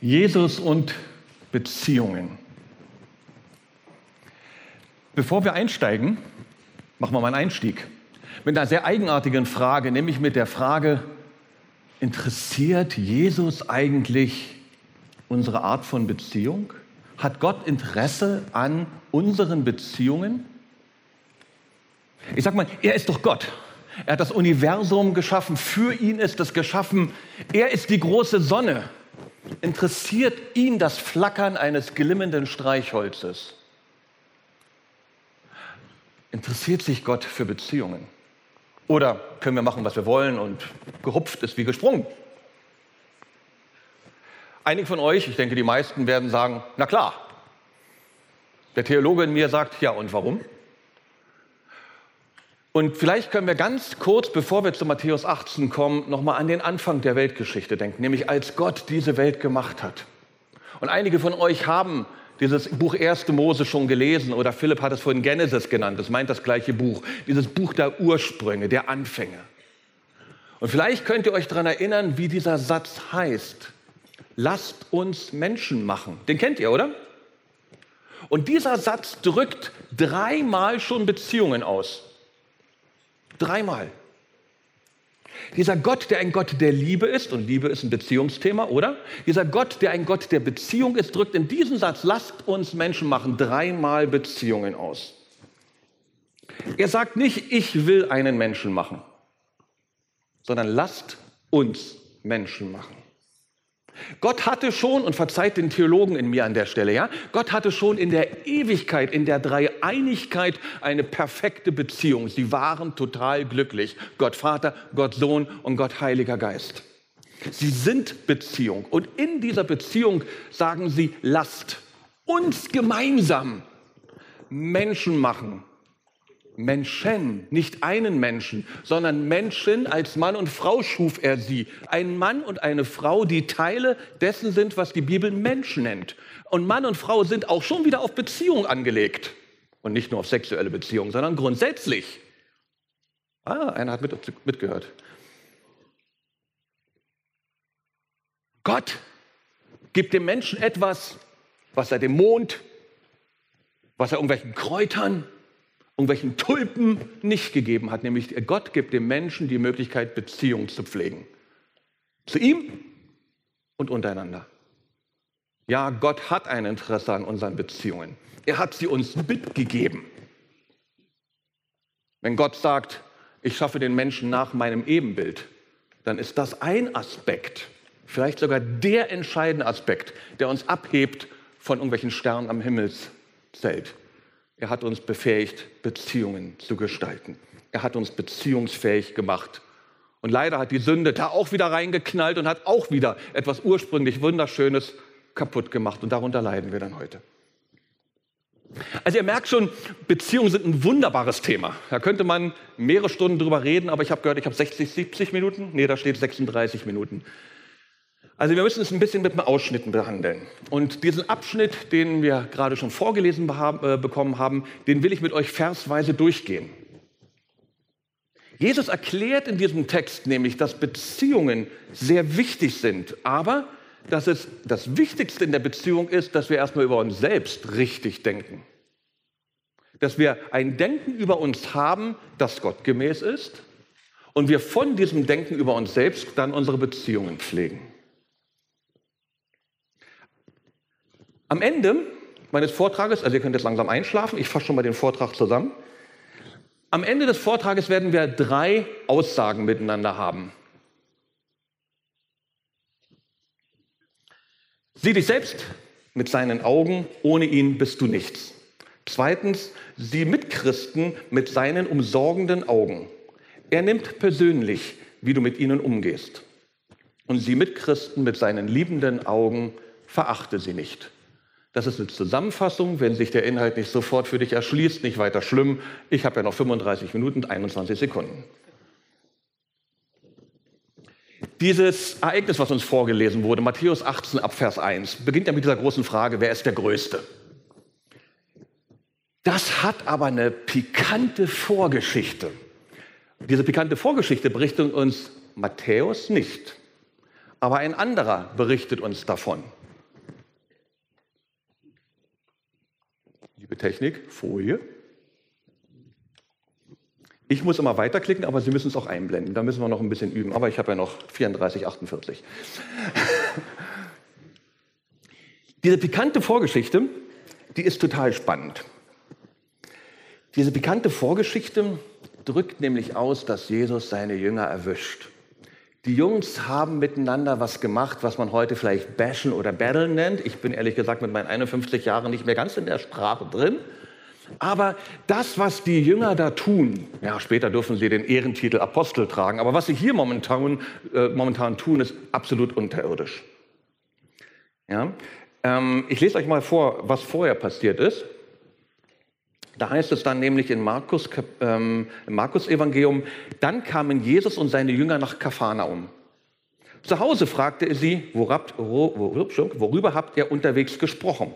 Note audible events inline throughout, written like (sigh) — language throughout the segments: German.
Jesus und Beziehungen. Bevor wir einsteigen, machen wir mal einen Einstieg mit einer sehr eigenartigen Frage, nämlich mit der Frage, interessiert Jesus eigentlich unsere Art von Beziehung? Hat Gott Interesse an unseren Beziehungen? Ich sag mal, er ist doch Gott. Er hat das Universum geschaffen, für ihn ist es geschaffen. Er ist die große Sonne. Interessiert ihn das Flackern eines glimmenden Streichholzes? Interessiert sich Gott für Beziehungen? Oder können wir machen, was wir wollen und gehupft ist wie gesprungen? Einige von euch, ich denke die meisten, werden sagen, na klar. Der Theologe in mir sagt, ja und warum? Und vielleicht können wir ganz kurz, bevor wir zu Matthäus 18 kommen, nochmal an den Anfang der Weltgeschichte denken, nämlich als Gott diese Welt gemacht hat. Und einige von euch haben dieses Buch 1. Mose schon gelesen oder Philipp hat es vorhin Genesis genannt, das meint das gleiche Buch, dieses Buch der Ursprünge, der Anfänge. Und vielleicht könnt ihr euch daran erinnern, wie dieser Satz heißt. Lasst uns Menschen machen. Den kennt ihr, oder? Und dieser Satz drückt dreimal schon Beziehungen aus. Dreimal. Dieser Gott, der ein Gott der Liebe ist, und Liebe ist ein Beziehungsthema, oder? Dieser Gott, der ein Gott der Beziehung ist, drückt in diesem Satz, lasst uns Menschen machen, dreimal Beziehungen aus. Er sagt nicht, ich will einen Menschen machen, sondern lasst uns Menschen machen. Gott hatte schon, und verzeiht den Theologen in mir an der Stelle, ja, Gott hatte schon in der Ewigkeit, in der Dreieinigkeit eine perfekte Beziehung. Sie waren total glücklich. Gott Vater, Gott Sohn und Gott Heiliger Geist. Sie sind Beziehung. Und in dieser Beziehung sagen sie, lasst uns gemeinsam Menschen machen, Menschen, nicht einen Menschen, sondern Menschen als Mann und Frau schuf er sie. Ein Mann und eine Frau, die Teile dessen sind, was die Bibel Mensch nennt. Und Mann und Frau sind auch schon wieder auf Beziehung angelegt. Und nicht nur auf sexuelle Beziehung, sondern grundsätzlich. Ah, einer hat mit, mitgehört. Gott gibt dem Menschen etwas, was er dem Mond, was er irgendwelchen Kräutern, irgendwelchen Tulpen nicht gegeben hat, nämlich Gott gibt dem Menschen die Möglichkeit, Beziehungen zu pflegen. Zu ihm und untereinander. Ja, Gott hat ein Interesse an unseren Beziehungen. Er hat sie uns mitgegeben. Wenn Gott sagt, ich schaffe den Menschen nach meinem Ebenbild, dann ist das ein Aspekt, vielleicht sogar der entscheidende Aspekt, der uns abhebt von irgendwelchen Sternen am Himmelszelt. Er hat uns befähigt, Beziehungen zu gestalten. Er hat uns beziehungsfähig gemacht. Und leider hat die Sünde da auch wieder reingeknallt und hat auch wieder etwas ursprünglich Wunderschönes kaputt gemacht. Und darunter leiden wir dann heute. Also ihr merkt schon, Beziehungen sind ein wunderbares Thema. Da könnte man mehrere Stunden drüber reden, aber ich habe gehört, ich habe 60, 70 Minuten. Nee, da steht 36 Minuten. Also wir müssen es ein bisschen mit einem Ausschnitten behandeln. Und diesen Abschnitt, den wir gerade schon vorgelesen äh, bekommen haben, den will ich mit euch versweise durchgehen. Jesus erklärt in diesem Text nämlich, dass Beziehungen sehr wichtig sind, aber dass es das Wichtigste in der Beziehung ist, dass wir erstmal über uns selbst richtig denken. Dass wir ein Denken über uns haben, das gottgemäß ist und wir von diesem Denken über uns selbst dann unsere Beziehungen pflegen. Am Ende meines Vortrages, also ihr könnt jetzt langsam einschlafen, ich fasse schon mal den Vortrag zusammen. Am Ende des Vortrages werden wir drei Aussagen miteinander haben. Sieh dich selbst mit seinen Augen, ohne ihn bist du nichts. Zweitens, sieh Mitchristen mit seinen umsorgenden Augen. Er nimmt persönlich, wie du mit ihnen umgehst. Und sieh Mitchristen mit seinen liebenden Augen, verachte sie nicht. Das ist eine Zusammenfassung. Wenn sich der Inhalt nicht sofort für dich erschließt, nicht weiter schlimm. Ich habe ja noch 35 Minuten und 21 Sekunden. Dieses Ereignis, was uns vorgelesen wurde, Matthäus 18 ab Vers 1, beginnt ja mit dieser großen Frage, wer ist der Größte? Das hat aber eine pikante Vorgeschichte. Diese pikante Vorgeschichte berichtet uns Matthäus nicht, aber ein anderer berichtet uns davon. Liebe Technik, Folie. Ich muss immer weiterklicken, aber Sie müssen es auch einblenden. Da müssen wir noch ein bisschen üben. Aber ich habe ja noch 34, 48. (laughs) Diese pikante Vorgeschichte, die ist total spannend. Diese pikante Vorgeschichte drückt nämlich aus, dass Jesus seine Jünger erwischt. Die Jungs haben miteinander was gemacht, was man heute vielleicht bashen oder battlen nennt. Ich bin ehrlich gesagt mit meinen 51 Jahren nicht mehr ganz in der Sprache drin. Aber das, was die Jünger da tun, ja, später dürfen sie den Ehrentitel Apostel tragen, aber was sie hier momentan, äh, momentan tun, ist absolut unterirdisch. Ja? Ähm, ich lese euch mal vor, was vorher passiert ist. Da heißt es dann nämlich in Markus, ähm, im Markus-Evangelium, dann kamen Jesus und seine Jünger nach Kapharnaum. Zu Hause fragte er sie, worüber habt ihr unterwegs gesprochen?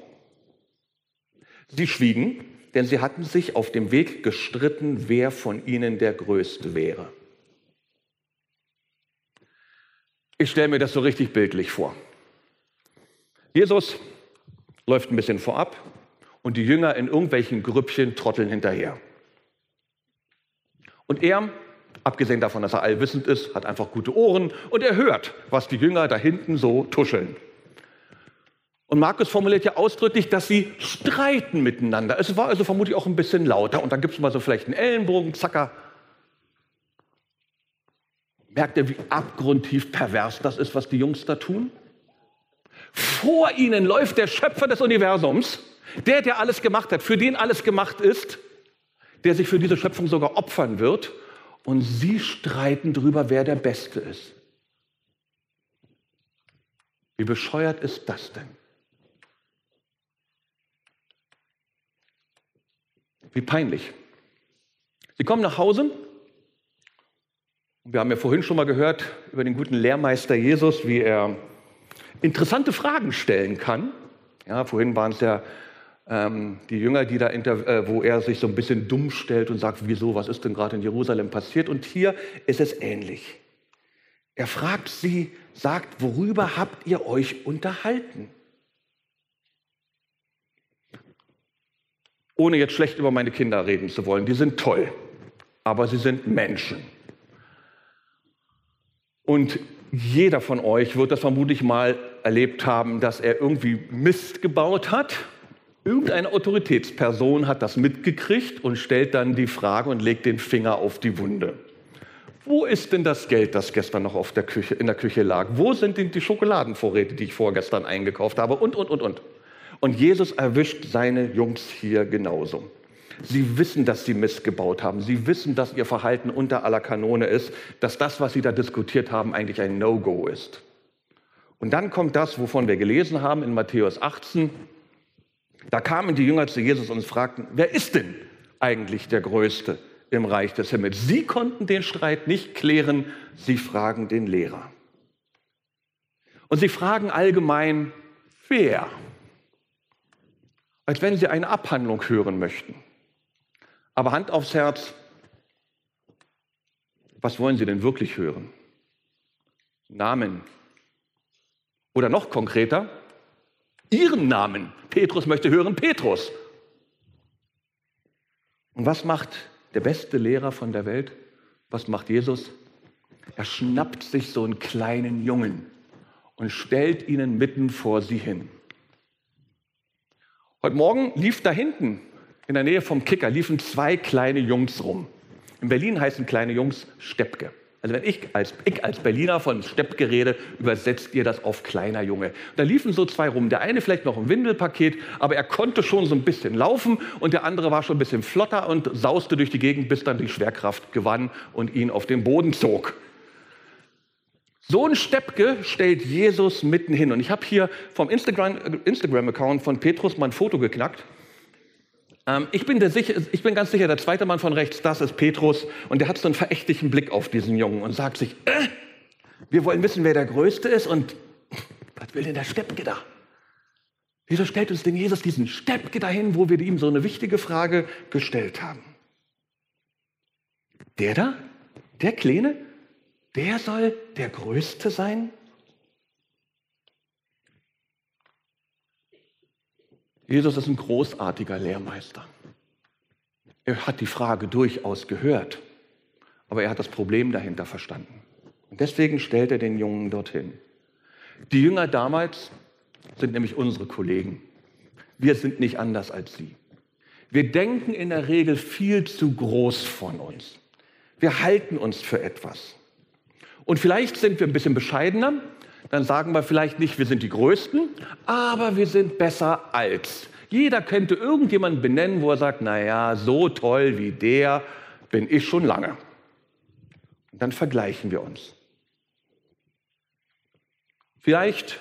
Sie schwiegen, denn sie hatten sich auf dem Weg gestritten, wer von ihnen der Größte wäre. Ich stelle mir das so richtig bildlich vor. Jesus läuft ein bisschen vorab, und die Jünger in irgendwelchen Grüppchen trotteln hinterher. Und er, abgesehen davon, dass er allwissend ist, hat einfach gute Ohren und er hört, was die Jünger da hinten so tuscheln. Und Markus formuliert ja ausdrücklich, dass sie streiten miteinander. Es war also vermutlich auch ein bisschen lauter. Und dann gibt es mal so vielleicht einen Ellenbogen, zacker. Merkt ihr, wie abgrundtief pervers das ist, was die Jungs da tun? Vor ihnen läuft der Schöpfer des Universums der, der alles gemacht hat, für den alles gemacht ist, der sich für diese Schöpfung sogar opfern wird. Und sie streiten darüber, wer der Beste ist. Wie bescheuert ist das denn? Wie peinlich. Sie kommen nach Hause. Wir haben ja vorhin schon mal gehört über den guten Lehrmeister Jesus, wie er interessante Fragen stellen kann. Ja, vorhin waren es ja ähm, die Jünger, die da äh, wo er sich so ein bisschen dumm stellt und sagt, wieso, was ist denn gerade in Jerusalem passiert? Und hier ist es ähnlich. Er fragt sie, sagt, worüber habt ihr euch unterhalten? Ohne jetzt schlecht über meine Kinder reden zu wollen, die sind toll, aber sie sind Menschen. Und jeder von euch wird das vermutlich mal erlebt haben, dass er irgendwie Mist gebaut hat Irgendeine Autoritätsperson hat das mitgekriegt und stellt dann die Frage und legt den Finger auf die Wunde. Wo ist denn das Geld, das gestern noch der Küche, in der Küche lag? Wo sind denn die Schokoladenvorräte, die ich vorgestern eingekauft habe? Und, und, und, und. Und Jesus erwischt seine Jungs hier genauso. Sie wissen, dass sie missgebaut haben. Sie wissen, dass ihr Verhalten unter aller Kanone ist, dass das, was sie da diskutiert haben, eigentlich ein No-Go ist. Und dann kommt das, wovon wir gelesen haben in Matthäus 18. Da kamen die Jünger zu Jesus und fragten, wer ist denn eigentlich der Größte im Reich des Himmels? Sie konnten den Streit nicht klären, sie fragen den Lehrer. Und sie fragen allgemein, wer? Als wenn sie eine Abhandlung hören möchten. Aber Hand aufs Herz, was wollen sie denn wirklich hören? Namen. Oder noch konkreter, ihren Namen. Petrus möchte hören Petrus. Und was macht der beste Lehrer von der Welt? Was macht Jesus? Er schnappt sich so einen kleinen Jungen und stellt ihn mitten vor sie hin. Heute Morgen lief da hinten, in der Nähe vom Kicker, liefen zwei kleine Jungs rum. In Berlin heißen kleine Jungs Steppke. Also wenn ich als, ich als Berliner von Steppke rede, übersetzt ihr das auf kleiner Junge. Da liefen so zwei rum. Der eine vielleicht noch im Windelpaket, aber er konnte schon so ein bisschen laufen und der andere war schon ein bisschen flotter und sauste durch die Gegend, bis dann die Schwerkraft gewann und ihn auf den Boden zog. So ein Steppke stellt Jesus mitten hin. Und ich habe hier vom Instagram-Account Instagram von Petrus mal ein Foto geknackt. Ähm, ich, bin sicher, ich, bin ganz sicher, der zweite Mann von rechts, das ist Petrus. Und der hat so einen verächtlichen Blick auf diesen Jungen und sagt sich, äh, wir wollen wissen, wer der Größte ist. Und (laughs) was will denn der Steppke da? Wieso stellt uns denn Jesus diesen Steppke dahin, wo wir ihm so eine wichtige Frage gestellt haben? Der da, der Kleine, der soll der Größte sein? Jesus ist ein großartiger Lehrmeister. Er hat die Frage durchaus gehört, aber er hat das Problem dahinter verstanden. Und deswegen stellt er den Jungen dorthin. Die Jünger damals sind nämlich unsere Kollegen. Wir sind nicht anders als sie. Wir denken in der Regel viel zu groß von uns. Wir halten uns für etwas. Und vielleicht sind wir ein bisschen bescheidener. Dann sagen wir vielleicht nicht, wir sind die Größten, aber wir sind besser als. Jeder könnte irgendjemanden benennen, wo er sagt, naja, so toll wie der bin ich schon lange. Und dann vergleichen wir uns. Vielleicht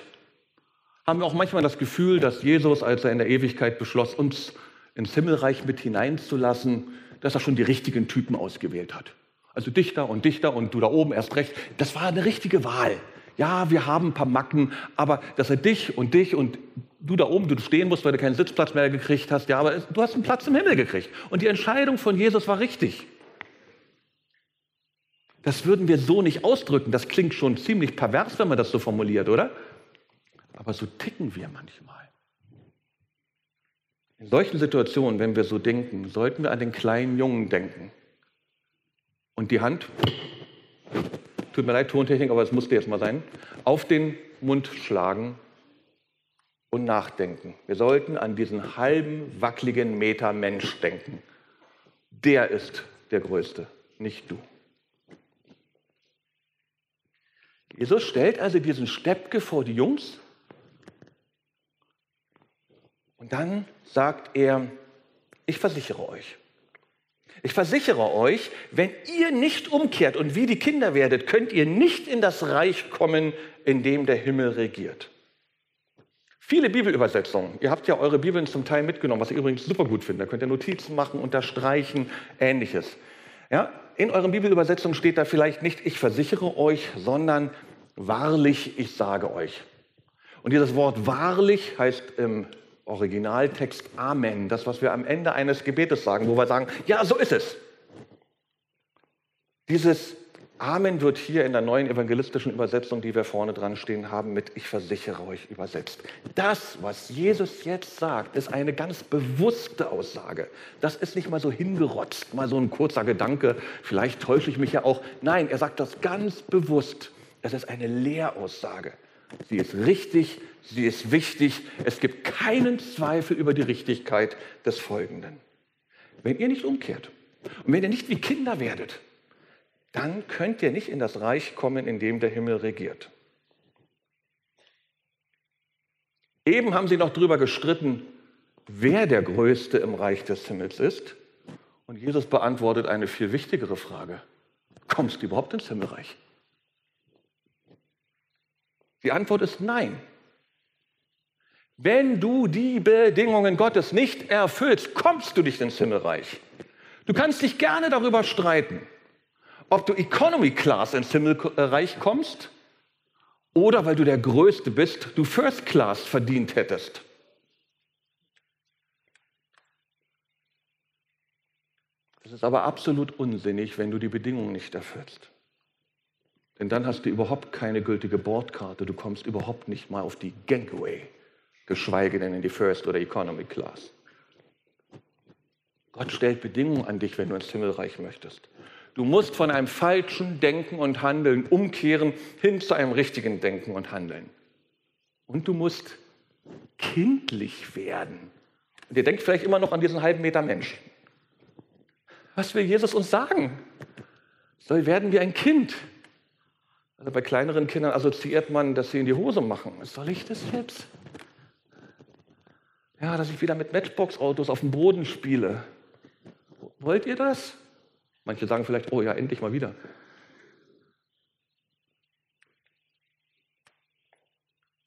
haben wir auch manchmal das Gefühl, dass Jesus, als er in der Ewigkeit beschloss, uns ins Himmelreich mit hineinzulassen, dass er schon die richtigen Typen ausgewählt hat. Also Dichter und Dichter und du da oben erst recht. Das war eine richtige Wahl. Ja, wir haben ein paar Macken, aber dass er dich und dich und du da oben, du stehen musst, weil du keinen Sitzplatz mehr gekriegt hast, ja, aber du hast einen Platz im Himmel gekriegt. Und die Entscheidung von Jesus war richtig. Das würden wir so nicht ausdrücken. Das klingt schon ziemlich pervers, wenn man das so formuliert, oder? Aber so ticken wir manchmal. In solchen Situationen, wenn wir so denken, sollten wir an den kleinen Jungen denken. Und die Hand, tut mir leid, Tontechnik, aber es musste jetzt mal sein, auf den Mund schlagen und nachdenken. Wir sollten an diesen halben, wackeligen Meter Mensch denken. Der ist der Größte, nicht du. Jesus stellt also diesen Steppke vor die Jungs und dann sagt er, ich versichere euch. Ich versichere euch, wenn ihr nicht umkehrt und wie die Kinder werdet, könnt ihr nicht in das Reich kommen, in dem der Himmel regiert. Viele Bibelübersetzungen. Ihr habt ja eure Bibeln zum Teil mitgenommen, was ich übrigens super gut finde. Da könnt ihr Notizen machen, unterstreichen, ähnliches. Ja, in euren Bibelübersetzungen steht da vielleicht nicht, ich versichere euch, sondern wahrlich, ich sage euch. Und dieses Wort wahrlich heißt im Originaltext Amen, das, was wir am Ende eines Gebetes sagen, wo wir sagen, ja, so ist es. Dieses Amen wird hier in der neuen evangelistischen Übersetzung, die wir vorne dran stehen haben, mit Ich versichere euch übersetzt. Das, was Jesus jetzt sagt, ist eine ganz bewusste Aussage. Das ist nicht mal so hingerotzt, mal so ein kurzer Gedanke, vielleicht täusche ich mich ja auch. Nein, er sagt das ganz bewusst. Es ist eine Lehraussage. Sie ist richtig, sie ist wichtig. Es gibt keinen Zweifel über die Richtigkeit des Folgenden. Wenn ihr nicht umkehrt und wenn ihr nicht wie Kinder werdet, dann könnt ihr nicht in das Reich kommen, in dem der Himmel regiert. Eben haben sie noch darüber gestritten, wer der Größte im Reich des Himmels ist. Und Jesus beantwortet eine viel wichtigere Frage. Kommst du überhaupt ins Himmelreich? Die Antwort ist nein. Wenn du die Bedingungen Gottes nicht erfüllst, kommst du nicht ins Himmelreich. Du kannst dich gerne darüber streiten, ob du Economy Class ins Himmelreich kommst oder weil du der Größte bist, du First Class verdient hättest. Das ist aber absolut unsinnig, wenn du die Bedingungen nicht erfüllst. Denn dann hast du überhaupt keine gültige Bordkarte. Du kommst überhaupt nicht mal auf die Gangway, geschweige denn in die First oder Economy Class. Gott stellt Bedingungen an dich, wenn du ins Himmelreich möchtest. Du musst von einem falschen Denken und Handeln umkehren hin zu einem richtigen Denken und Handeln. Und du musst kindlich werden. Und ihr denkt vielleicht immer noch an diesen halben Meter Mensch. Was will Jesus uns sagen? Soll werden wie ein Kind. Also bei kleineren Kindern assoziiert man, dass sie in die Hose machen. Soll ich das jetzt? Ja, dass ich wieder mit Matchbox-Autos auf dem Boden spiele. Wollt ihr das? Manche sagen vielleicht, oh ja, endlich mal wieder.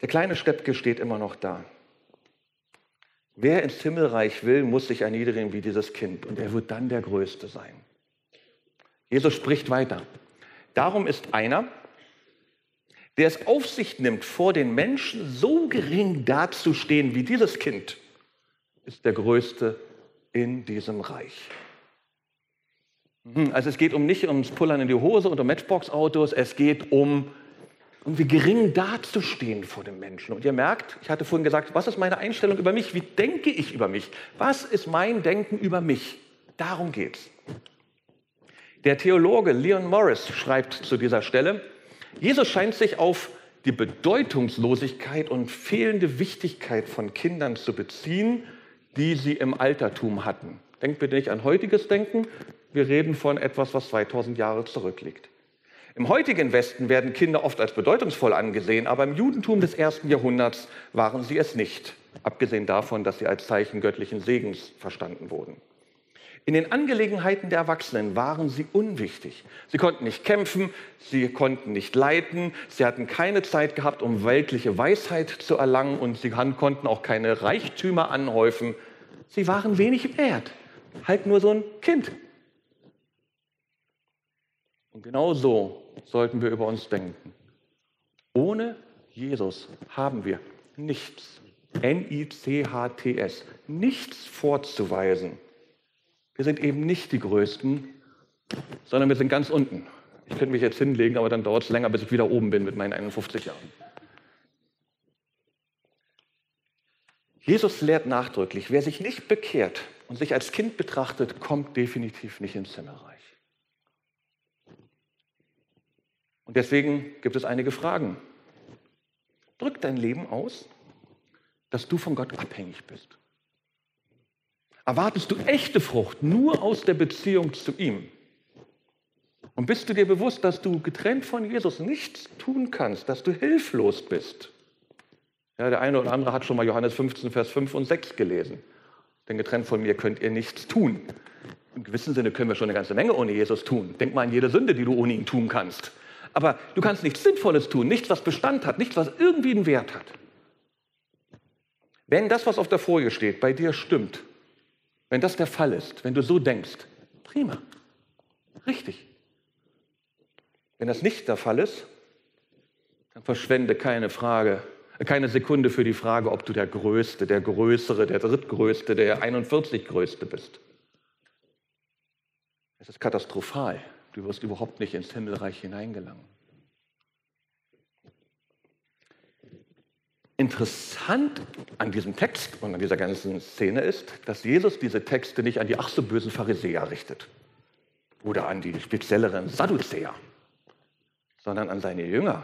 Der kleine Steppke steht immer noch da. Wer ins Himmelreich will, muss sich erniedrigen wie dieses Kind und er wird dann der Größte sein. Jesus spricht weiter. Darum ist einer, der es auf sich nimmt, vor den Menschen so gering dazustehen wie dieses Kind, ist der Größte in diesem Reich. Mhm, also es geht um nicht ums Pullern in die Hose und um Matchbox-Autos, es geht um und wie gering dazustehen vor dem Menschen. Und ihr merkt, ich hatte vorhin gesagt, was ist meine Einstellung über mich? Wie denke ich über mich? Was ist mein Denken über mich? Darum geht's. Der Theologe Leon Morris schreibt zu dieser Stelle, Jesus scheint sich auf die Bedeutungslosigkeit und fehlende Wichtigkeit von Kindern zu beziehen, die sie im Altertum hatten. Denkt bitte nicht an heutiges Denken, wir reden von etwas, was 2000 Jahre zurückliegt. Im heutigen Westen werden Kinder oft als bedeutungsvoll angesehen, aber im Judentum des ersten Jahrhunderts waren sie es nicht, abgesehen davon, dass sie als Zeichen göttlichen Segens verstanden wurden. In den Angelegenheiten der Erwachsenen waren sie unwichtig. Sie konnten nicht kämpfen, sie konnten nicht leiten, sie hatten keine Zeit gehabt, um weltliche Weisheit zu erlangen und sie konnten auch keine Reichtümer anhäufen. Sie waren wenig wert, halt nur so ein Kind. Und genau so sollten wir über uns denken. Ohne Jesus haben wir nichts, N-I-C-H-T-S, nichts vorzuweisen. Wir sind eben nicht die Größten, sondern wir sind ganz unten. Ich könnte mich jetzt hinlegen, aber dann dauert es länger, bis ich wieder oben bin mit meinen 51 Jahren. Jesus lehrt nachdrücklich, wer sich nicht bekehrt und sich als Kind betrachtet, kommt definitiv nicht ins Himmelreich. Und deswegen gibt es einige Fragen. Drückt dein Leben aus, dass du von Gott abhängig bist? Erwartest du echte Frucht nur aus der Beziehung zu ihm? Und bist du dir bewusst, dass du getrennt von Jesus nichts tun kannst, dass du hilflos bist? Ja, der eine oder andere hat schon mal Johannes 15, Vers 5 und 6 gelesen. Denn getrennt von mir könnt ihr nichts tun. Im gewissen Sinne können wir schon eine ganze Menge ohne Jesus tun. Denk mal an jede Sünde, die du ohne ihn tun kannst. Aber du kannst nichts Sinnvolles tun, nichts, was Bestand hat, nichts, was irgendwie einen Wert hat. Wenn das, was auf der Folie steht, bei dir stimmt, wenn das der Fall ist, wenn du so denkst, prima, richtig. Wenn das nicht der Fall ist, dann verschwende keine Frage, keine Sekunde für die Frage, ob du der Größte, der Größere, der Drittgrößte, der 41 Größte bist. Es ist katastrophal. Du wirst überhaupt nicht ins Himmelreich hineingelangen. Interessant an diesem Text und an dieser ganzen Szene ist, dass Jesus diese Texte nicht an die ach so bösen Pharisäer richtet oder an die spezielleren Sadduzäer, sondern an seine Jünger.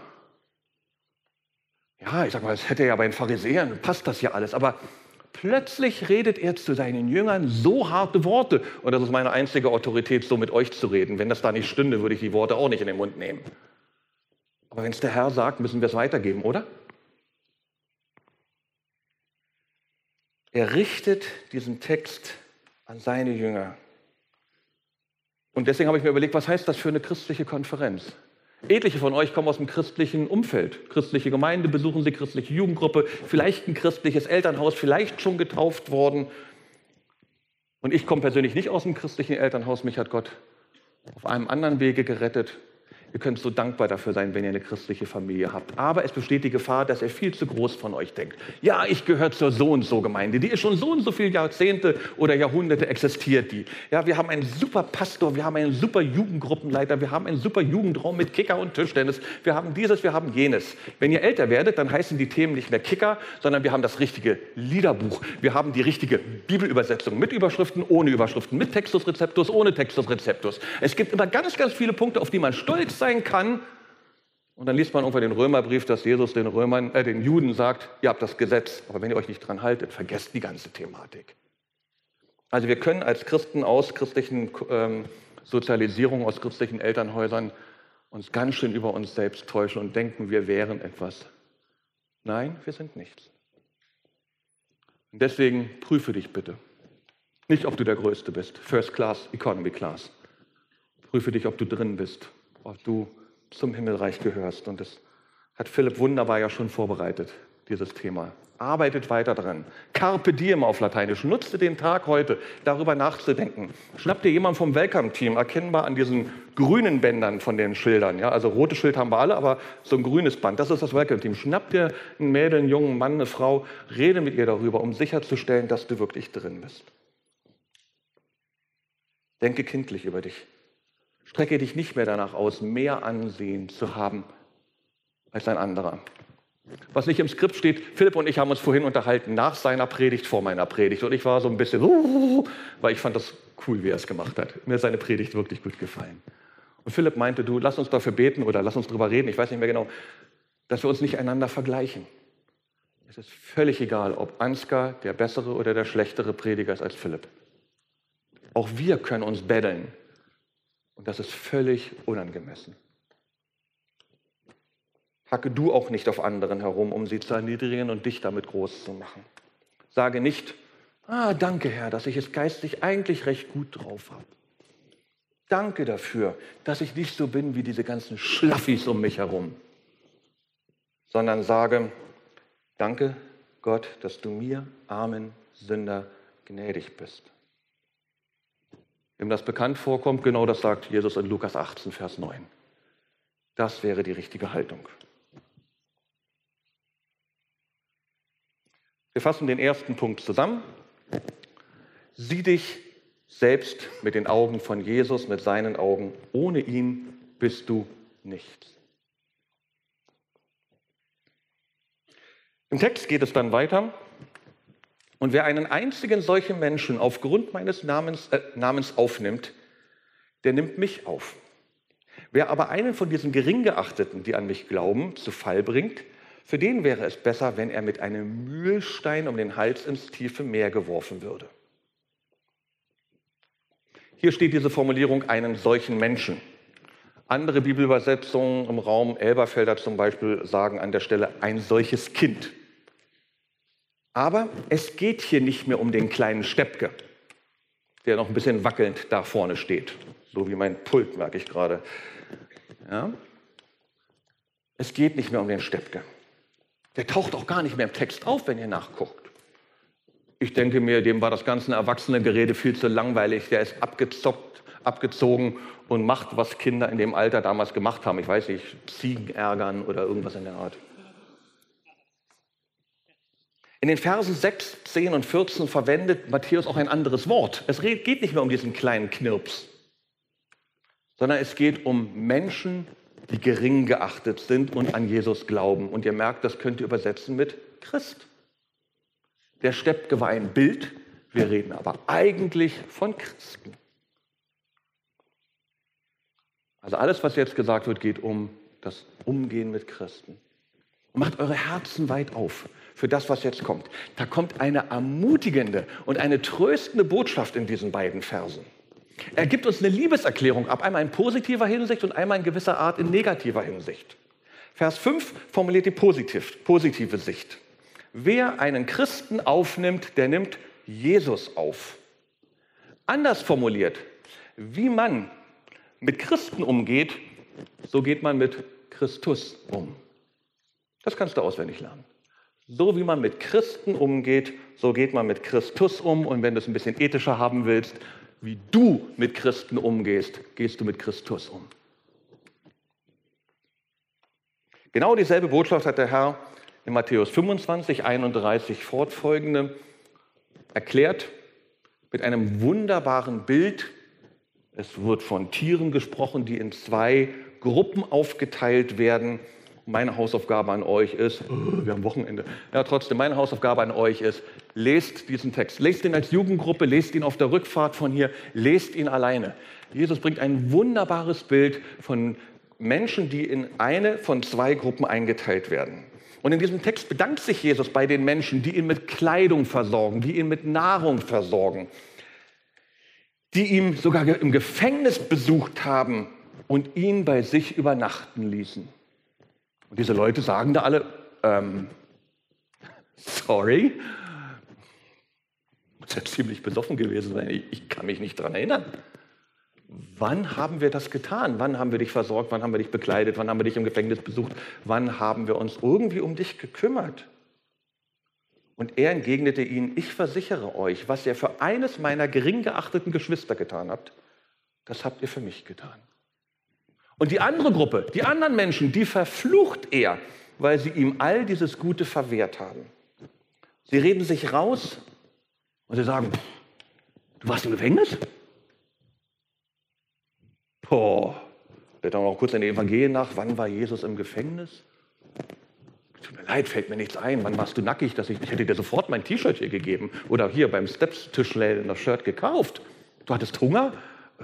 Ja, ich sag mal, es hätte ja bei den Pharisäern, passt das ja alles, aber Plötzlich redet er zu seinen Jüngern so harte Worte. Und das ist meine einzige Autorität, so mit euch zu reden. Wenn das da nicht stünde, würde ich die Worte auch nicht in den Mund nehmen. Aber wenn es der Herr sagt, müssen wir es weitergeben, oder? Er richtet diesen Text an seine Jünger. Und deswegen habe ich mir überlegt, was heißt das für eine christliche Konferenz? Etliche von euch kommen aus dem christlichen Umfeld. Christliche Gemeinde besuchen sie, christliche Jugendgruppe, vielleicht ein christliches Elternhaus, vielleicht schon getauft worden. Und ich komme persönlich nicht aus dem christlichen Elternhaus. Mich hat Gott auf einem anderen Wege gerettet. Ihr könnt so dankbar dafür sein, wenn ihr eine christliche Familie habt. Aber es besteht die Gefahr, dass ihr viel zu groß von euch denkt. Ja, ich gehöre zur so und so Gemeinde. Die ist schon so und so viele Jahrzehnte oder Jahrhunderte existiert die. Ja, wir haben einen super Pastor, wir haben einen super Jugendgruppenleiter, wir haben einen super Jugendraum mit Kicker und Tischtennis. Wir haben dieses, wir haben jenes. Wenn ihr älter werdet, dann heißen die Themen nicht mehr Kicker, sondern wir haben das richtige Liederbuch. Wir haben die richtige Bibelübersetzung mit Überschriften, ohne Überschriften, mit Textus Receptus, ohne Textus Receptus. Es gibt immer ganz, ganz viele Punkte, auf die man stolz sein kann. Und dann liest man irgendwann den Römerbrief, dass Jesus den, Römern, äh, den Juden sagt, ihr habt das Gesetz, aber wenn ihr euch nicht dran haltet, vergesst die ganze Thematik. Also wir können als Christen aus christlichen ähm, Sozialisierungen, aus christlichen Elternhäusern uns ganz schön über uns selbst täuschen und denken, wir wären etwas. Nein, wir sind nichts. Und deswegen prüfe dich bitte. Nicht, ob du der Größte bist, First Class, Economy Class. Prüfe dich, ob du drin bist ob du zum Himmelreich gehörst. Und das hat Philipp wunderbar ja schon vorbereitet, dieses Thema. Arbeitet weiter dran. Carpe diem auf Lateinisch. Nutze den Tag heute, darüber nachzudenken. Schnapp dir jemand vom Welcome-Team, erkennbar an diesen grünen Bändern von den Schildern. Ja, also rote Schild haben wir alle, aber so ein grünes Band, das ist das Welcome-Team. Schnapp dir ein Mädel, einen jungen Mann, eine Frau, rede mit ihr darüber, um sicherzustellen, dass du wirklich drin bist. Denke kindlich über dich. Strecke dich nicht mehr danach aus, mehr Ansehen zu haben als ein anderer. Was nicht im Skript steht, Philipp und ich haben uns vorhin unterhalten nach seiner Predigt, vor meiner Predigt. Und ich war so ein bisschen, weil ich fand das cool, wie er es gemacht hat. Mir ist seine Predigt wirklich gut gefallen. Und Philipp meinte, du, lass uns dafür beten oder lass uns darüber reden, ich weiß nicht mehr genau, dass wir uns nicht einander vergleichen. Es ist völlig egal, ob Ansgar der bessere oder der schlechtere Prediger ist als Philipp. Auch wir können uns betteln. Und das ist völlig unangemessen. Hacke du auch nicht auf anderen herum, um sie zu erniedrigen und dich damit groß zu machen. Sage nicht, ah, danke Herr, dass ich es geistig eigentlich recht gut drauf habe. Danke dafür, dass ich nicht so bin wie diese ganzen Schlaffis um mich herum. Sondern sage, danke Gott, dass du mir, armen Sünder, gnädig bist. Wem das bekannt vorkommt, genau das sagt Jesus in Lukas 18, Vers 9. Das wäre die richtige Haltung. Wir fassen den ersten Punkt zusammen. Sieh dich selbst mit den Augen von Jesus, mit seinen Augen. Ohne ihn bist du nichts. Im Text geht es dann weiter. Und wer einen einzigen solchen Menschen aufgrund meines Namens, äh, Namens aufnimmt, der nimmt mich auf. Wer aber einen von diesen Geringgeachteten, die an mich glauben, zu Fall bringt, für den wäre es besser, wenn er mit einem Mühlstein um den Hals ins tiefe Meer geworfen würde. Hier steht diese Formulierung einen solchen Menschen. Andere Bibelübersetzungen im Raum Elberfelder zum Beispiel sagen an der Stelle ein solches Kind. Aber es geht hier nicht mehr um den kleinen Steppke, der noch ein bisschen wackelnd da vorne steht. So wie mein Pult, merke ich gerade. Ja? Es geht nicht mehr um den Steppke. Der taucht auch gar nicht mehr im Text auf, wenn ihr nachguckt. Ich denke mir, dem war das ganze Erwachsenengerede viel zu langweilig. Der ist abgezockt, abgezogen und macht, was Kinder in dem Alter damals gemacht haben. Ich weiß nicht, Ziegen ärgern oder irgendwas in der Art. In den Versen 6, 10 und 14 verwendet Matthäus auch ein anderes Wort. Es geht nicht mehr um diesen kleinen Knirps, sondern es geht um Menschen, die gering geachtet sind und an Jesus glauben. Und ihr merkt, das könnt ihr übersetzen mit Christ. Der Steppke war ein Bild, wir reden aber eigentlich von Christen. Also alles, was jetzt gesagt wird, geht um das Umgehen mit Christen. macht eure Herzen weit auf für das, was jetzt kommt. Da kommt eine ermutigende und eine tröstende Botschaft in diesen beiden Versen. Er gibt uns eine Liebeserklärung ab, einmal in positiver Hinsicht und einmal in gewisser Art in negativer Hinsicht. Vers 5 formuliert die positiv, positive Sicht. Wer einen Christen aufnimmt, der nimmt Jesus auf. Anders formuliert, wie man mit Christen umgeht, so geht man mit Christus um. Das kannst du auswendig lernen. So wie man mit Christen umgeht, so geht man mit Christus um. Und wenn du es ein bisschen ethischer haben willst, wie du mit Christen umgehst, gehst du mit Christus um. Genau dieselbe Botschaft hat der Herr in Matthäus 25, 31 fortfolgende erklärt mit einem wunderbaren Bild. Es wird von Tieren gesprochen, die in zwei Gruppen aufgeteilt werden meine Hausaufgabe an euch ist, oh, wir haben Wochenende, ja trotzdem, meine Hausaufgabe an euch ist, lest diesen Text. Lest ihn als Jugendgruppe, lest ihn auf der Rückfahrt von hier, lest ihn alleine. Jesus bringt ein wunderbares Bild von Menschen, die in eine von zwei Gruppen eingeteilt werden. Und in diesem Text bedankt sich Jesus bei den Menschen, die ihn mit Kleidung versorgen, die ihn mit Nahrung versorgen, die ihn sogar im Gefängnis besucht haben und ihn bei sich übernachten ließen. Und diese Leute sagen da alle, ähm, sorry, muss ja ziemlich besoffen gewesen sein, ich, ich kann mich nicht daran erinnern. Wann haben wir das getan? Wann haben wir dich versorgt? Wann haben wir dich bekleidet? Wann haben wir dich im Gefängnis besucht? Wann haben wir uns irgendwie um dich gekümmert? Und er entgegnete ihnen, ich versichere euch, was ihr für eines meiner gering geachteten Geschwister getan habt, das habt ihr für mich getan. Und die andere Gruppe, die anderen Menschen, die verflucht er, weil sie ihm all dieses Gute verwehrt haben. Sie reden sich raus und sie sagen, du warst im Gefängnis? Boah, wir dann noch kurz in den Evangelien nach, wann war Jesus im Gefängnis? Tut mir leid, fällt mir nichts ein. Wann warst du nackig? Dass ich, ich hätte dir sofort mein T-Shirt hier gegeben. Oder hier beim Steps-Tischläden das Shirt gekauft. Du hattest Hunger? Äh,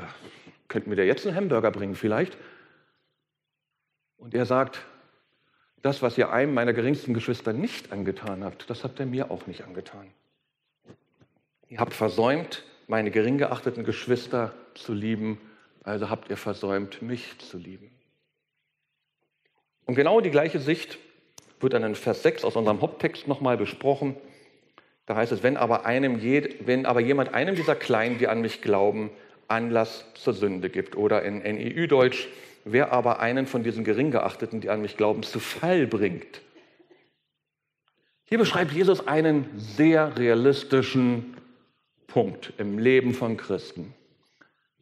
könnten wir dir jetzt einen Hamburger bringen vielleicht? Und er sagt, das, was ihr einem meiner geringsten Geschwister nicht angetan habt, das habt ihr mir auch nicht angetan. Ihr habt versäumt, meine gering geachteten Geschwister zu lieben, also habt ihr versäumt, mich zu lieben. Und genau die gleiche Sicht wird dann in Vers 6 aus unserem Haupttext nochmal besprochen. Da heißt es, wenn aber, einem, wenn aber jemand einem dieser Kleinen, die an mich glauben, Anlass zur Sünde gibt. Oder in NEU-Deutsch, wer aber einen von diesen Geringgeachteten, die an mich glauben, zu Fall bringt. Hier beschreibt Jesus einen sehr realistischen Punkt im Leben von Christen.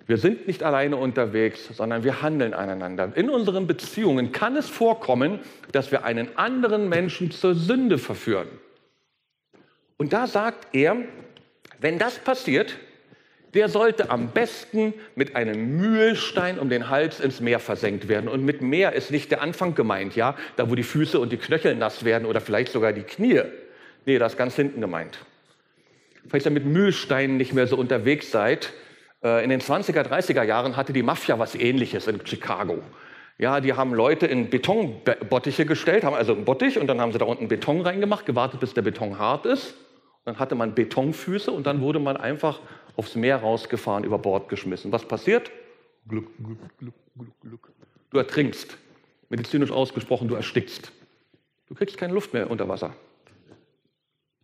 Wir sind nicht alleine unterwegs, sondern wir handeln aneinander. In unseren Beziehungen kann es vorkommen, dass wir einen anderen Menschen zur Sünde verführen. Und da sagt er, wenn das passiert, der sollte am besten mit einem Mühlstein um den Hals ins Meer versenkt werden. Und mit Meer ist nicht der Anfang gemeint, ja, da wo die Füße und die Knöchel nass werden oder vielleicht sogar die Knie. Nee, das ist ganz hinten gemeint. Falls ihr mit Mühlsteinen nicht mehr so unterwegs seid, äh, in den 20er, 30er Jahren hatte die Mafia was ähnliches in Chicago. Ja, die haben Leute in Betonbottiche gestellt, haben also einen Bottich und dann haben sie da unten Beton reingemacht, gewartet, bis der Beton hart ist. Dann hatte man Betonfüße und dann wurde man einfach aufs Meer rausgefahren, über Bord geschmissen. Was passiert? Gluck, gluck, gluck, gluck, gluck. Du ertrinkst. Medizinisch ausgesprochen, du erstickst. Du kriegst keine Luft mehr unter Wasser.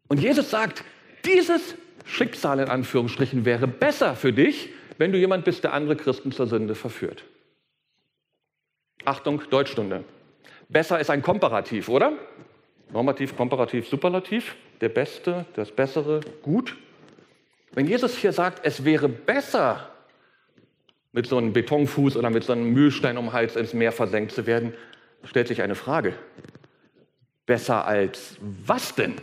Und Jesus sagt, dieses Schicksal in Anführungsstrichen wäre besser für dich, wenn du jemand bist, der andere Christen zur Sünde verführt. Achtung, Deutschstunde. Besser ist ein Komparativ, oder? Normativ, Komparativ, Superlativ. Der Beste, das Bessere, gut. Wenn Jesus hier sagt, es wäre besser, mit so einem Betonfuß oder mit so einem Mühlstein um den Hals ins Meer versenkt zu werden, stellt sich eine Frage. Besser als was denn?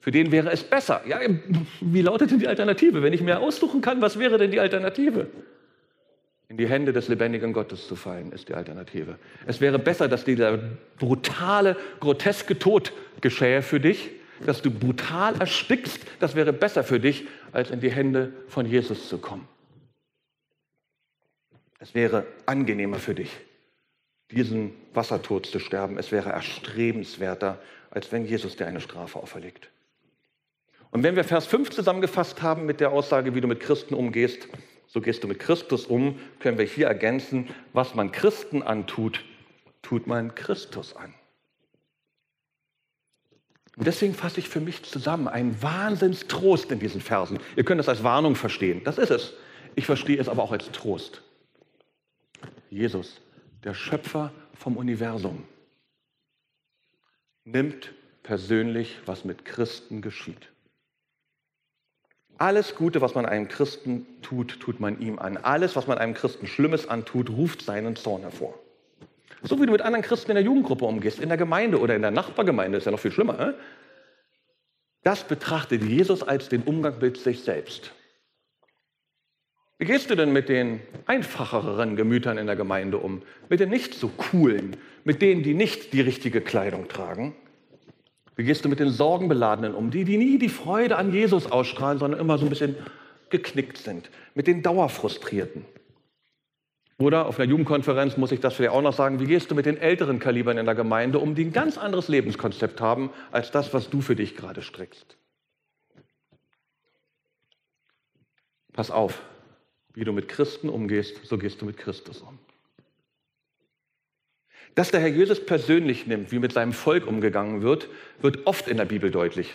Für den wäre es besser. Ja, wie lautet denn die Alternative? Wenn ich mir aussuchen kann, was wäre denn die Alternative? In die Hände des lebendigen Gottes zu fallen, ist die Alternative. Es wäre besser, dass dieser brutale, groteske Tod geschähe für dich, dass du brutal erstickst, das wäre besser für dich, als in die Hände von Jesus zu kommen. Es wäre angenehmer für dich, diesen Wassertod zu sterben. Es wäre erstrebenswerter, als wenn Jesus dir eine Strafe auferlegt. Und wenn wir Vers 5 zusammengefasst haben mit der Aussage, wie du mit Christen umgehst, so gehst du mit Christus um, können wir hier ergänzen, was man Christen antut, tut man Christus an. Und deswegen fasse ich für mich zusammen einen Wahnsinnstrost in diesen Versen. Ihr könnt es als Warnung verstehen, das ist es. Ich verstehe es aber auch als Trost. Jesus, der Schöpfer vom Universum, nimmt persönlich, was mit Christen geschieht. Alles Gute, was man einem Christen tut, tut man ihm an. Alles, was man einem Christen Schlimmes antut, ruft seinen Zorn hervor. So wie du mit anderen Christen in der Jugendgruppe umgehst, in der Gemeinde oder in der Nachbargemeinde, ist ja noch viel schlimmer. Äh? Das betrachtet Jesus als den Umgang mit sich selbst. Wie gehst du denn mit den einfacheren Gemütern in der Gemeinde um? Mit den nicht so coolen, mit denen, die nicht die richtige Kleidung tragen? Wie gehst du mit den Sorgenbeladenen um? Die, die nie die Freude an Jesus ausstrahlen, sondern immer so ein bisschen geknickt sind. Mit den Dauerfrustrierten. Oder auf einer Jugendkonferenz muss ich das vielleicht auch noch sagen, wie gehst du mit den älteren Kalibern in der Gemeinde um, die ein ganz anderes Lebenskonzept haben, als das, was du für dich gerade strickst? Pass auf, wie du mit Christen umgehst, so gehst du mit Christus um. Dass der Herr Jesus persönlich nimmt, wie mit seinem Volk umgegangen wird, wird oft in der Bibel deutlich.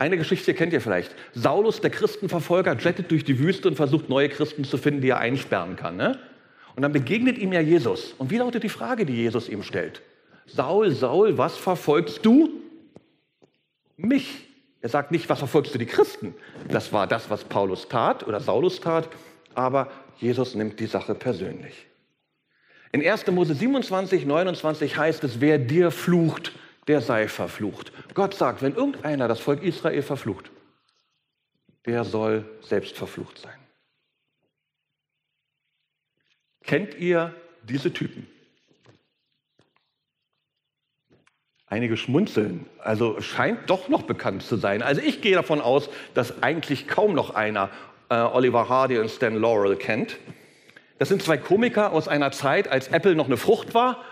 Eine Geschichte kennt ihr vielleicht. Saulus, der Christenverfolger, jettet durch die Wüste und versucht, neue Christen zu finden, die er einsperren kann. Ne? Und dann begegnet ihm ja Jesus. Und wie lautet die Frage, die Jesus ihm stellt? Saul, Saul, was verfolgst du? Mich. Er sagt nicht, was verfolgst du die Christen? Das war das, was Paulus tat oder Saulus tat. Aber Jesus nimmt die Sache persönlich. In 1. Mose 27, 29 heißt es, wer dir flucht, der sei verflucht. Gott sagt, wenn irgendeiner das Volk Israel verflucht, der soll selbst verflucht sein. Kennt ihr diese Typen? Einige schmunzeln. Also scheint doch noch bekannt zu sein. Also ich gehe davon aus, dass eigentlich kaum noch einer äh, Oliver Hardy und Stan Laurel kennt. Das sind zwei Komiker aus einer Zeit, als Apple noch eine Frucht war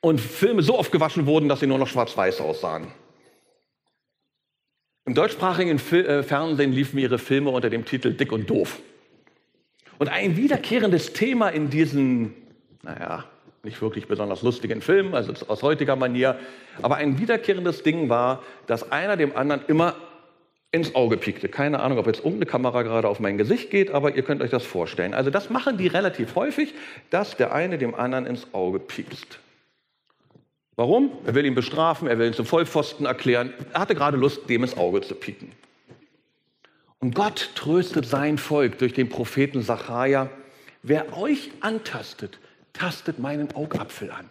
und Filme so oft gewaschen wurden, dass sie nur noch schwarz-weiß aussahen. Im deutschsprachigen äh, Fernsehen liefen ihre Filme unter dem Titel Dick und Doof. Und ein wiederkehrendes Thema in diesen, naja, nicht wirklich besonders lustigen Filmen, also aus heutiger Manier, aber ein wiederkehrendes Ding war, dass einer dem anderen immer ins Auge piekte. Keine Ahnung, ob jetzt irgendeine Kamera gerade auf mein Gesicht geht, aber ihr könnt euch das vorstellen. Also das machen die relativ häufig, dass der eine dem anderen ins Auge piekst. Warum? Er will ihn bestrafen, er will ihn zum Vollpfosten erklären. Er hatte gerade Lust, dem ins Auge zu pieken. Und Gott tröstet sein Volk durch den Propheten Sacharja. Wer euch antastet, tastet meinen Augapfel an.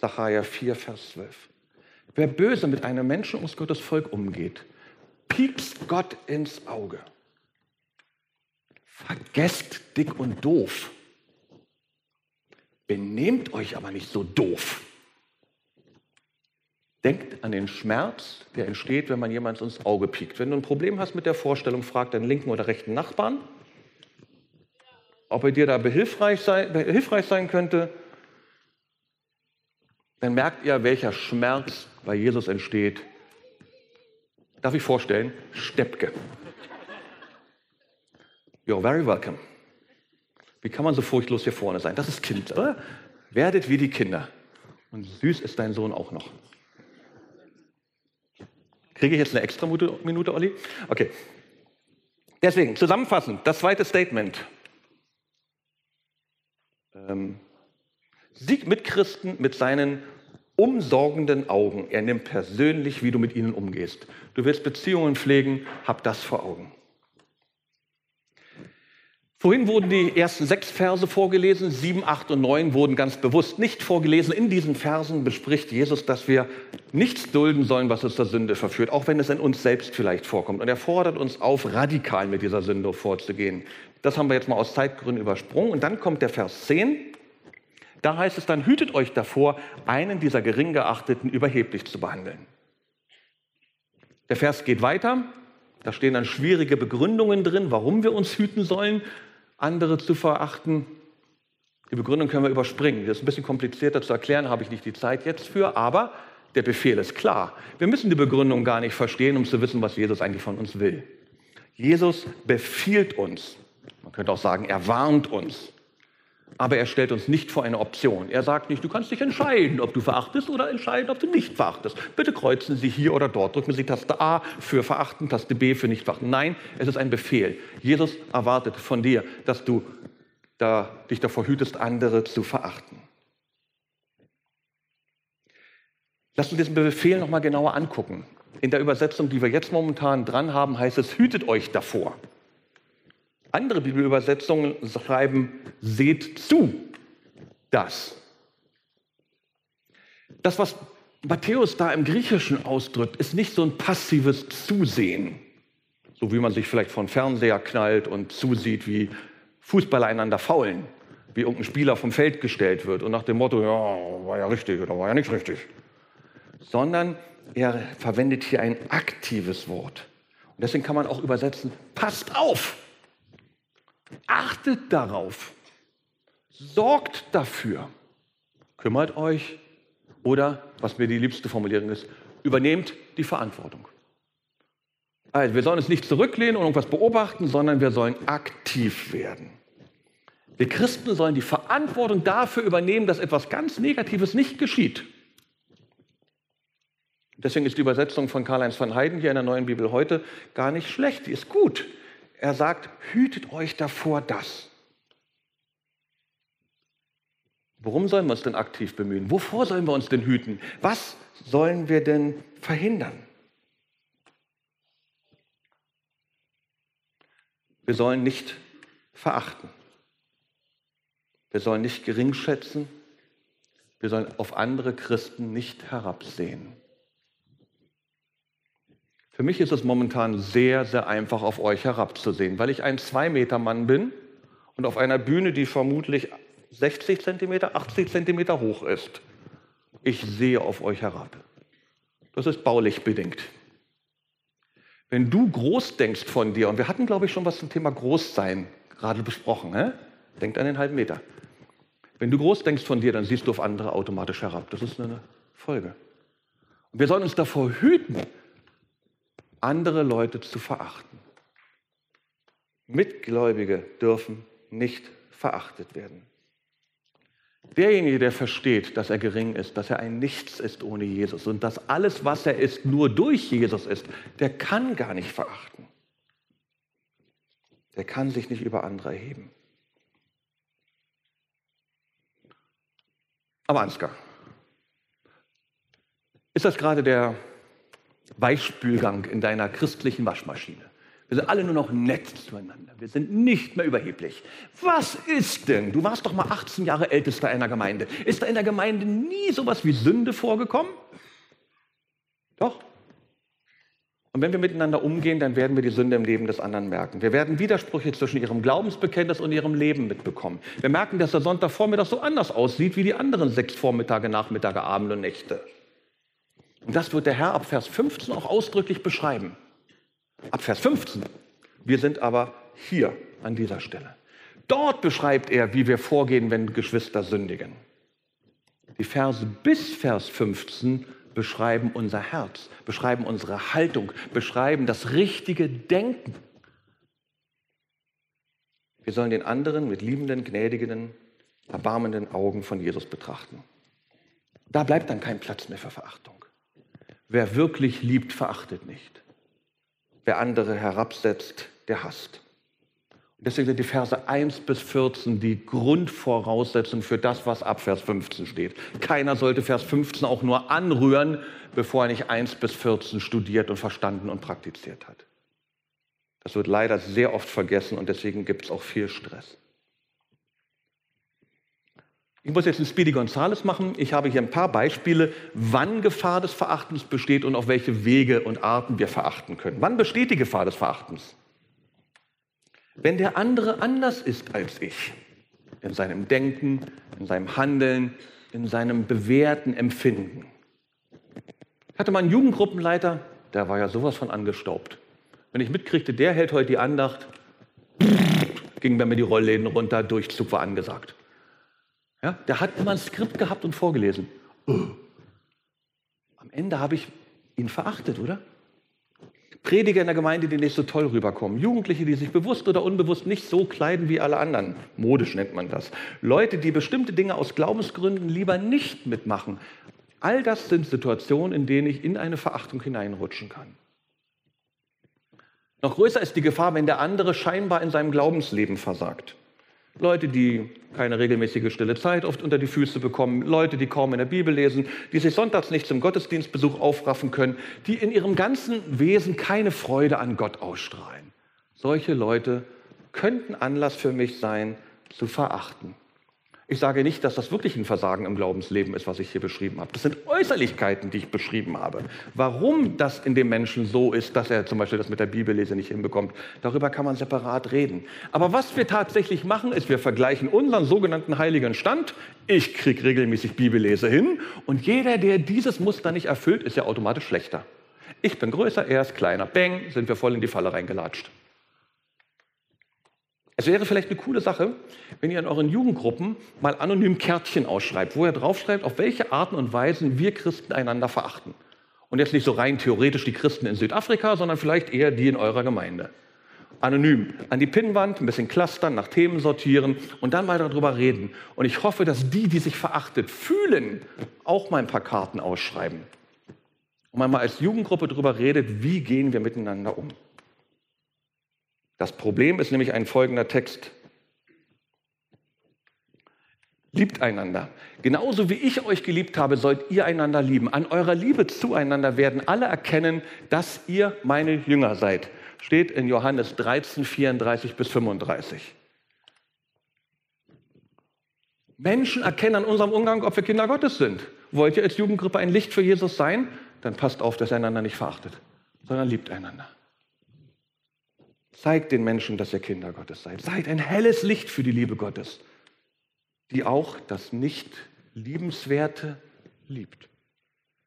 Sacharja 4, Vers 12. Wer böse mit einem Menschen aus Gottes Volk umgeht, piekst Gott ins Auge. Vergesst dick und doof. Benehmt euch aber nicht so doof. Denkt an den Schmerz, der entsteht, wenn man jemand ins Auge piekt. Wenn du ein Problem hast mit der Vorstellung, frag deinen linken oder rechten Nachbarn, ob er dir da behilfreich sein, behilfreich sein könnte. Dann merkt ihr, welcher Schmerz bei Jesus entsteht, Darf ich vorstellen? Steppke. You're very welcome. Wie kann man so furchtlos hier vorne sein? Das ist Kind, oder? Werdet wie die Kinder. Und süß ist dein Sohn auch noch. Kriege ich jetzt eine extra Minute, Olli? Okay. Deswegen, zusammenfassend, das zweite Statement. Ähm, Sieg mit Christen mit seinen umsorgenden Augen. Er nimmt persönlich, wie du mit ihnen umgehst. Du willst Beziehungen pflegen, hab das vor Augen. Vorhin wurden die ersten sechs Verse vorgelesen, sieben, acht und neun wurden ganz bewusst nicht vorgelesen. In diesen Versen bespricht Jesus, dass wir nichts dulden sollen, was uns zur Sünde verführt, auch wenn es in uns selbst vielleicht vorkommt. Und er fordert uns auf, radikal mit dieser Sünde vorzugehen. Das haben wir jetzt mal aus Zeitgründen übersprungen. Und dann kommt der Vers 10. Da heißt es dann, hütet euch davor, einen dieser gering geachteten überheblich zu behandeln. Der Vers geht weiter. Da stehen dann schwierige Begründungen drin, warum wir uns hüten sollen, andere zu verachten. Die Begründung können wir überspringen. Das ist ein bisschen komplizierter zu erklären, habe ich nicht die Zeit jetzt für, aber der Befehl ist klar. Wir müssen die Begründung gar nicht verstehen, um zu wissen, was Jesus eigentlich von uns will. Jesus befiehlt uns, man könnte auch sagen, er warnt uns. Aber er stellt uns nicht vor eine Option. Er sagt nicht, du kannst dich entscheiden, ob du verachtest oder entscheiden, ob du nicht verachtest. Bitte kreuzen Sie hier oder dort. Drücken Sie Taste A für verachten, Taste B für nicht verachten. Nein, es ist ein Befehl. Jesus erwartet von dir, dass du da, dich davor hütest, andere zu verachten. Lass uns diesen Befehl nochmal genauer angucken. In der Übersetzung, die wir jetzt momentan dran haben, heißt es, hütet euch davor. Andere Bibelübersetzungen schreiben, seht zu, das. Das, was Matthäus da im Griechischen ausdrückt, ist nicht so ein passives Zusehen, so wie man sich vielleicht von Fernseher knallt und zusieht, wie Fußballer einander faulen, wie irgendein Spieler vom Feld gestellt wird und nach dem Motto, ja, war ja richtig oder war ja nicht richtig. Sondern er verwendet hier ein aktives Wort. Und deswegen kann man auch übersetzen, passt auf. Achtet darauf. Sorgt dafür. Kümmert euch. Oder, was mir die liebste Formulierung ist, übernehmt die Verantwortung. Also, wir sollen uns nicht zurücklehnen und irgendwas beobachten, sondern wir sollen aktiv werden. Wir Christen sollen die Verantwortung dafür übernehmen, dass etwas ganz Negatives nicht geschieht. Deswegen ist die Übersetzung von Karl-Heinz van Heiden hier in der neuen Bibel heute gar nicht schlecht. Die ist gut. Er sagt, hütet euch davor das. Worum sollen wir uns denn aktiv bemühen? Wovor sollen wir uns denn hüten? Was sollen wir denn verhindern? Wir sollen nicht verachten. Wir sollen nicht geringschätzen. Wir sollen auf andere Christen nicht herabsehen. Für mich ist es momentan sehr, sehr einfach, auf euch herabzusehen, weil ich ein Zwei-Meter-Mann bin und auf einer Bühne, die vermutlich 60 Zentimeter, 80 Zentimeter hoch ist. ich sehe auf euch herab. Das ist baulich bedingt. Wenn du groß denkst von dir, und wir hatten, glaube ich, schon was zum Thema Großsein gerade besprochen, hä? denkt an den halben Meter. Wenn du groß denkst von dir, dann siehst du auf andere automatisch herab. Das ist eine Folge. Und wir sollen uns davor hüten, andere Leute zu verachten. Mitgläubige dürfen nicht verachtet werden. Derjenige, der versteht, dass er gering ist, dass er ein Nichts ist ohne Jesus und dass alles, was er ist, nur durch Jesus ist, der kann gar nicht verachten. Der kann sich nicht über andere erheben. Aber Ansgar, ist das gerade der Weichspülgang in deiner christlichen Waschmaschine? Wir sind alle nur noch nett zueinander. Wir sind nicht mehr überheblich. Was ist denn? Du warst doch mal 18 Jahre ältester einer Gemeinde. Ist da in der Gemeinde nie sowas wie Sünde vorgekommen? Doch. Und wenn wir miteinander umgehen, dann werden wir die Sünde im Leben des anderen merken. Wir werden Widersprüche zwischen ihrem Glaubensbekenntnis und ihrem Leben mitbekommen. Wir merken, dass der Sonntagvormittag so anders aussieht wie die anderen sechs Vormittage, Nachmittage, Abende und Nächte. Und das wird der Herr ab Vers 15 auch ausdrücklich beschreiben. Ab Vers 15. Wir sind aber hier an dieser Stelle. Dort beschreibt er, wie wir vorgehen, wenn Geschwister sündigen. Die Verse bis Vers 15 beschreiben unser Herz, beschreiben unsere Haltung, beschreiben das richtige Denken. Wir sollen den anderen mit liebenden, gnädigen, erbarmenden Augen von Jesus betrachten. Da bleibt dann kein Platz mehr für Verachtung. Wer wirklich liebt, verachtet nicht. Wer andere herabsetzt, der hasst. Und deswegen sind die Verse 1 bis 14 die Grundvoraussetzung für das, was ab Vers 15 steht. Keiner sollte Vers 15 auch nur anrühren, bevor er nicht 1 bis 14 studiert und verstanden und praktiziert hat. Das wird leider sehr oft vergessen und deswegen gibt es auch viel Stress. Ich muss jetzt ein Speedy Gonzales machen. Ich habe hier ein paar Beispiele, wann Gefahr des Verachtens besteht und auf welche Wege und Arten wir verachten können. Wann besteht die Gefahr des Verachtens? Wenn der andere anders ist als ich, in seinem Denken, in seinem Handeln, in seinem bewährten Empfinden. Ich hatte mal einen Jugendgruppenleiter, der war ja sowas von angestaubt. Wenn ich mitkriegte, der hält heute die Andacht, gingen bei mir die Rollläden runter, Durchzug war angesagt. Ja, der hat immer ein Skript gehabt und vorgelesen. Am Ende habe ich ihn verachtet, oder? Prediger in der Gemeinde, die nicht so toll rüberkommen. Jugendliche, die sich bewusst oder unbewusst nicht so kleiden wie alle anderen. Modisch nennt man das. Leute, die bestimmte Dinge aus Glaubensgründen lieber nicht mitmachen. All das sind Situationen, in denen ich in eine Verachtung hineinrutschen kann. Noch größer ist die Gefahr, wenn der andere scheinbar in seinem Glaubensleben versagt. Leute, die keine regelmäßige stille Zeit oft unter die Füße bekommen, Leute, die kaum in der Bibel lesen, die sich sonntags nicht zum Gottesdienstbesuch aufraffen können, die in ihrem ganzen Wesen keine Freude an Gott ausstrahlen. Solche Leute könnten Anlass für mich sein, zu verachten. Ich sage nicht, dass das wirklich ein Versagen im Glaubensleben ist, was ich hier beschrieben habe. Das sind Äußerlichkeiten, die ich beschrieben habe. Warum das in dem Menschen so ist, dass er zum Beispiel das mit der Bibellese nicht hinbekommt, darüber kann man separat reden. Aber was wir tatsächlich machen, ist, wir vergleichen unseren sogenannten heiligen Stand. Ich kriege regelmäßig Bibellese hin und jeder, der dieses Muster nicht erfüllt, ist ja automatisch schlechter. Ich bin größer, er ist kleiner. Bang, sind wir voll in die Falle reingelatscht. Es wäre vielleicht eine coole Sache, wenn ihr in euren Jugendgruppen mal anonym Kärtchen ausschreibt, wo ihr draufschreibt, auf welche Arten und Weisen wir Christen einander verachten. Und jetzt nicht so rein theoretisch die Christen in Südafrika, sondern vielleicht eher die in eurer Gemeinde. Anonym an die Pinnwand, ein bisschen clustern, nach Themen sortieren und dann mal darüber reden. Und ich hoffe, dass die, die sich verachtet fühlen, auch mal ein paar Karten ausschreiben. Und man mal als Jugendgruppe darüber redet, wie gehen wir miteinander um. Das Problem ist nämlich ein folgender Text. Liebt einander. Genauso wie ich euch geliebt habe, sollt ihr einander lieben. An eurer Liebe zueinander werden alle erkennen, dass ihr meine Jünger seid. Steht in Johannes 13, 34 bis 35. Menschen erkennen an unserem Umgang, ob wir Kinder Gottes sind. Wollt ihr als Jugendgruppe ein Licht für Jesus sein? Dann passt auf, dass ihr einander nicht verachtet, sondern liebt einander. Zeigt den Menschen, dass ihr Kinder Gottes seid. Seid ein helles Licht für die Liebe Gottes, die auch das nicht liebenswerte, liebt.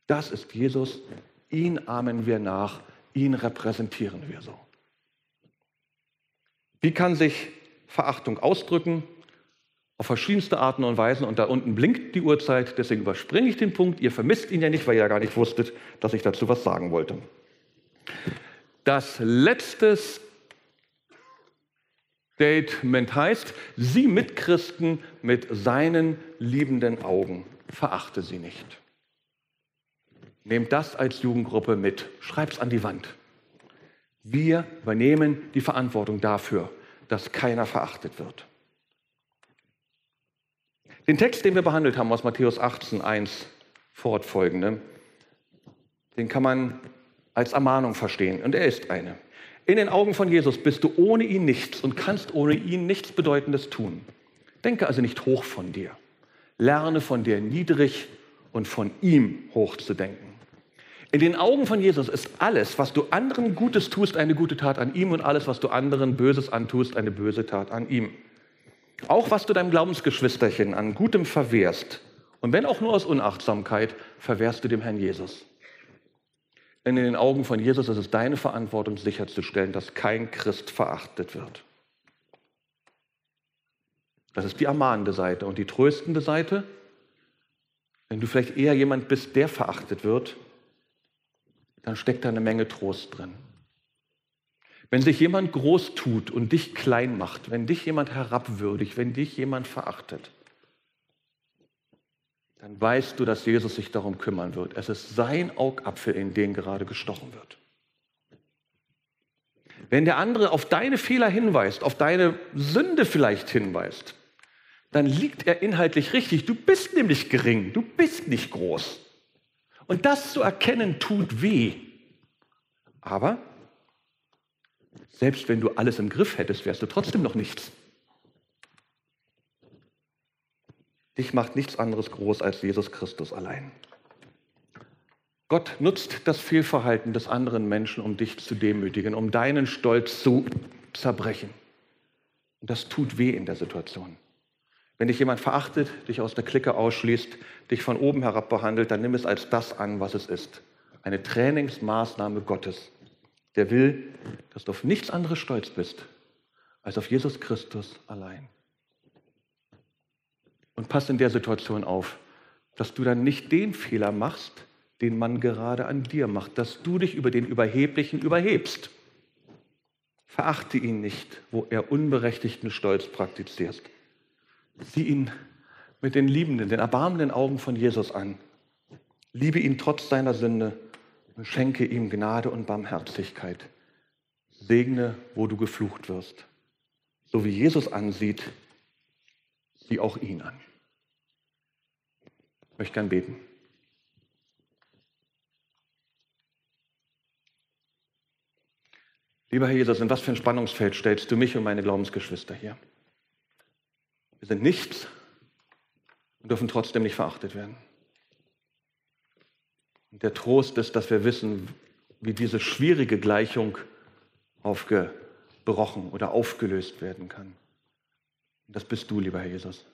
Das ist Jesus. Ihn ahmen wir nach. Ihn repräsentieren wir so. Wie kann sich Verachtung ausdrücken? Auf verschiedenste Arten und Weisen. Und da unten blinkt die Uhrzeit, deswegen überspringe ich den Punkt. Ihr vermisst ihn ja nicht, weil ihr ja gar nicht wusstet, dass ich dazu was sagen wollte. Das letzte Statement heißt, sieh Mitchristen mit seinen liebenden Augen, verachte sie nicht. Nehmt das als Jugendgruppe mit, schreibt es an die Wand. Wir übernehmen die Verantwortung dafür, dass keiner verachtet wird. Den Text, den wir behandelt haben aus Matthäus 18, 1 fortfolgende, den kann man als Ermahnung verstehen und er ist eine. In den Augen von Jesus bist du ohne ihn nichts und kannst ohne ihn nichts Bedeutendes tun. Denke also nicht hoch von dir. Lerne von dir niedrig und von ihm hoch zu denken. In den Augen von Jesus ist alles, was du anderen Gutes tust, eine gute Tat an ihm und alles, was du anderen Böses antust, eine böse Tat an ihm. Auch was du deinem Glaubensgeschwisterchen an Gutem verwehrst, und wenn auch nur aus Unachtsamkeit, verwehrst du dem Herrn Jesus. Denn in den Augen von Jesus ist es deine Verantwortung, sicherzustellen, dass kein Christ verachtet wird. Das ist die ermahnende Seite. Und die tröstende Seite, wenn du vielleicht eher jemand bist, der verachtet wird, dann steckt da eine Menge Trost drin. Wenn sich jemand groß tut und dich klein macht, wenn dich jemand herabwürdigt, wenn dich jemand verachtet, dann weißt du, dass Jesus sich darum kümmern wird. Es ist sein Augapfel, in den gerade gestochen wird. Wenn der andere auf deine Fehler hinweist, auf deine Sünde vielleicht hinweist, dann liegt er inhaltlich richtig. Du bist nämlich gering, du bist nicht groß. Und das zu erkennen tut weh. Aber selbst wenn du alles im Griff hättest, wärst du trotzdem noch nichts. Dich macht nichts anderes groß als Jesus Christus allein. Gott nutzt das Fehlverhalten des anderen Menschen, um dich zu demütigen, um deinen Stolz zu zerbrechen. Und das tut weh in der Situation. Wenn dich jemand verachtet, dich aus der Clique ausschließt, dich von oben herab behandelt, dann nimm es als das an, was es ist. Eine Trainingsmaßnahme Gottes. Der will, dass du auf nichts anderes stolz bist, als auf Jesus Christus allein. Und pass in der Situation auf, dass du dann nicht den Fehler machst, den man gerade an dir macht, dass du dich über den Überheblichen überhebst. Verachte ihn nicht, wo er unberechtigten Stolz praktiziert. Sieh ihn mit den liebenden, den erbarmenden Augen von Jesus an. Liebe ihn trotz seiner Sünde und schenke ihm Gnade und Barmherzigkeit. Segne, wo du geflucht wirst. So wie Jesus ansieht, sieh auch ihn an. Ich möchte gern beten. Lieber Herr Jesus, in was für ein Spannungsfeld stellst du mich und meine Glaubensgeschwister hier? Wir sind nichts und dürfen trotzdem nicht verachtet werden. Und der Trost ist, dass wir wissen, wie diese schwierige Gleichung aufgebrochen oder aufgelöst werden kann. Und das bist du, lieber Herr Jesus.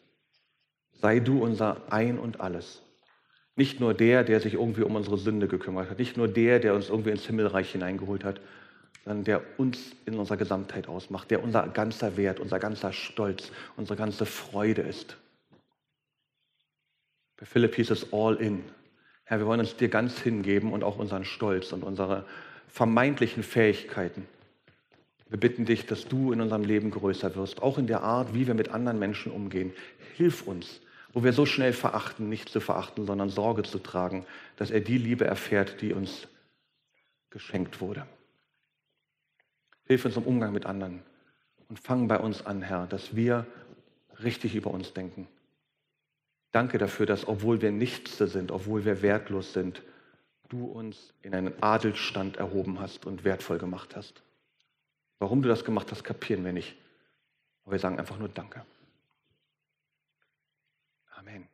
Sei du unser Ein und alles. Nicht nur der, der sich irgendwie um unsere Sünde gekümmert hat, nicht nur der, der uns irgendwie ins Himmelreich hineingeholt hat, sondern der uns in unserer Gesamtheit ausmacht, der unser ganzer Wert, unser ganzer Stolz, unsere ganze Freude ist. Bei Philipp hieß es all in. Herr, wir wollen uns dir ganz hingeben und auch unseren Stolz und unsere vermeintlichen Fähigkeiten. Wir bitten dich, dass du in unserem Leben größer wirst, auch in der Art, wie wir mit anderen Menschen umgehen. Hilf uns, wo wir so schnell verachten, nicht zu verachten, sondern Sorge zu tragen, dass er die Liebe erfährt, die uns geschenkt wurde. Hilf uns im Umgang mit anderen und fang bei uns an, Herr, dass wir richtig über uns denken. Danke dafür, dass obwohl wir nichts sind, obwohl wir wertlos sind, du uns in einen Adelsstand erhoben hast und wertvoll gemacht hast. Warum du das gemacht hast, kapieren wir nicht. Aber wir sagen einfach nur Danke. Amen.